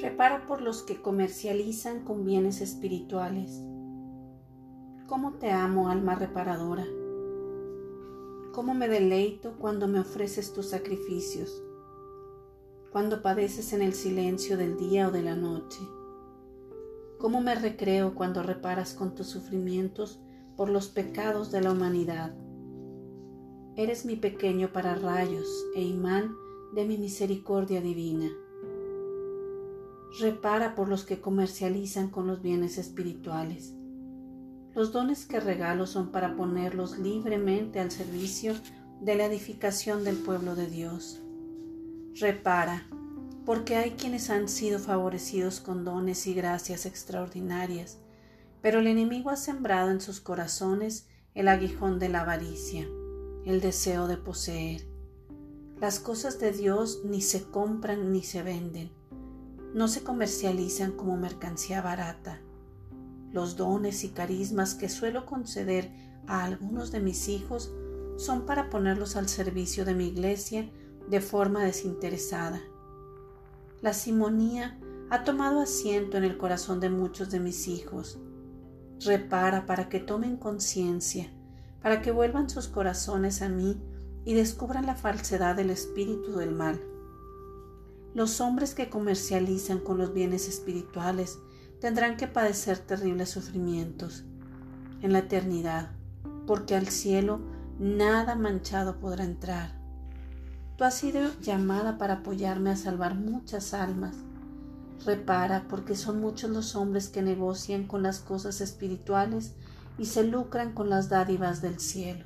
Repara por los que comercializan con bienes espirituales. ¿Cómo te amo, alma reparadora? ¿Cómo me deleito cuando me ofreces tus sacrificios? Cuando padeces en el silencio del día o de la noche. ¿Cómo me recreo cuando reparas con tus sufrimientos por los pecados de la humanidad? Eres mi pequeño pararrayos e imán de mi misericordia divina. Repara por los que comercializan con los bienes espirituales. Los dones que regalo son para ponerlos libremente al servicio de la edificación del pueblo de Dios. Repara, porque hay quienes han sido favorecidos con dones y gracias extraordinarias, pero el enemigo ha sembrado en sus corazones el aguijón de la avaricia, el deseo de poseer. Las cosas de Dios ni se compran ni se venden no se comercializan como mercancía barata. Los dones y carismas que suelo conceder a algunos de mis hijos son para ponerlos al servicio de mi iglesia de forma desinteresada. La simonía ha tomado asiento en el corazón de muchos de mis hijos. Repara para que tomen conciencia, para que vuelvan sus corazones a mí y descubran la falsedad del espíritu del mal. Los hombres que comercializan con los bienes espirituales tendrán que padecer terribles sufrimientos en la eternidad, porque al cielo nada manchado podrá entrar. Tú has sido llamada para apoyarme a salvar muchas almas. Repara, porque son muchos los hombres que negocian con las cosas espirituales y se lucran con las dádivas del cielo.